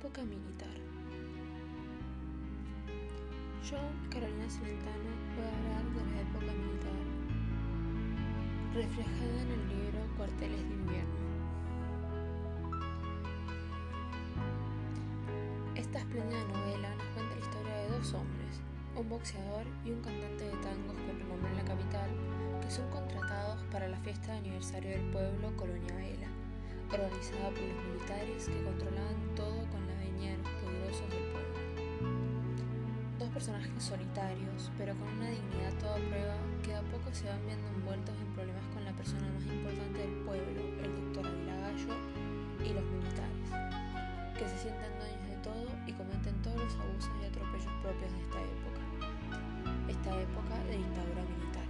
Época militar. Yo, Carolina Celentano, a hablar de la época militar, reflejada en el libro Cuarteles de invierno. Esta espléndida novela nos cuenta la historia de dos hombres, un boxeador y un cantante de tangos con renombre en la capital, que son contratados para la fiesta de aniversario del pueblo Colonia Vela, organizada por los militares que controlaban personajes solitarios, pero con una dignidad toda prueba, que a poco se van viendo envueltos en problemas con la persona más importante del pueblo, el doctor Avilagallo, y los militares, que se sienten dueños de todo y cometen todos los abusos y atropellos propios de esta época, esta época de dictadura militar.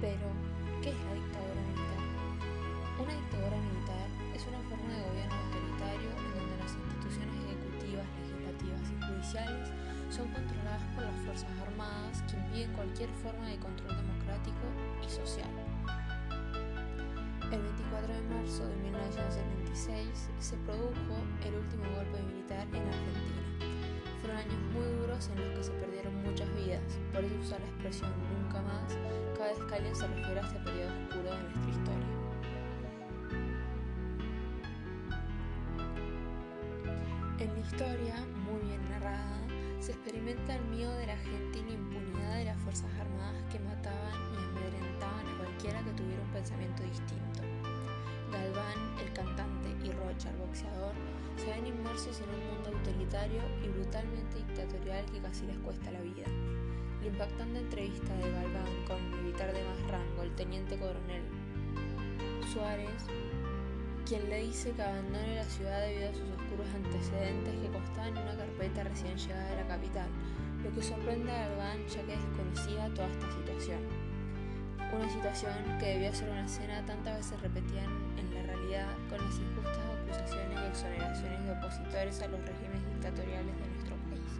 Pero, ¿qué es la dictadura militar? Una dictadura militar es una forma de gobierno autoritario en donde las instituciones ejecutivas, legislativas y judiciales son controladas por las Fuerzas Armadas que impiden cualquier forma de control democrático y social. El 24 de marzo de 1976 se produjo el último golpe militar en Argentina. Fueron años muy duros en los que se perdieron muchas vidas, por eso usa la expresión nunca más cada vez que alguien se refiere a este periodo oscuro de nuestra historia. En la historia, muy bien narrada, se experimenta el miedo de la gente y la impunidad de las Fuerzas Armadas que mataban y amedrentaban a cualquiera que tuviera un pensamiento distinto. Galván, el cantante, y Rocha, el boxeador, se ven inmersos en un mundo autoritario y brutalmente dictatorial que casi les cuesta la vida. La impactante entrevista de Galván con el militar de más rango, el teniente coronel Suárez, quien le dice que abandone la ciudad debido a sus oscuros antecedentes que constaban en una carpeta recién llegada de la capital, lo que sorprende a Galván ya que desconocía toda esta situación. Una situación que debió ser una escena tantas veces repetida en la realidad con las injustas acusaciones y exoneraciones de opositores a los regímenes dictatoriales de nuestro país.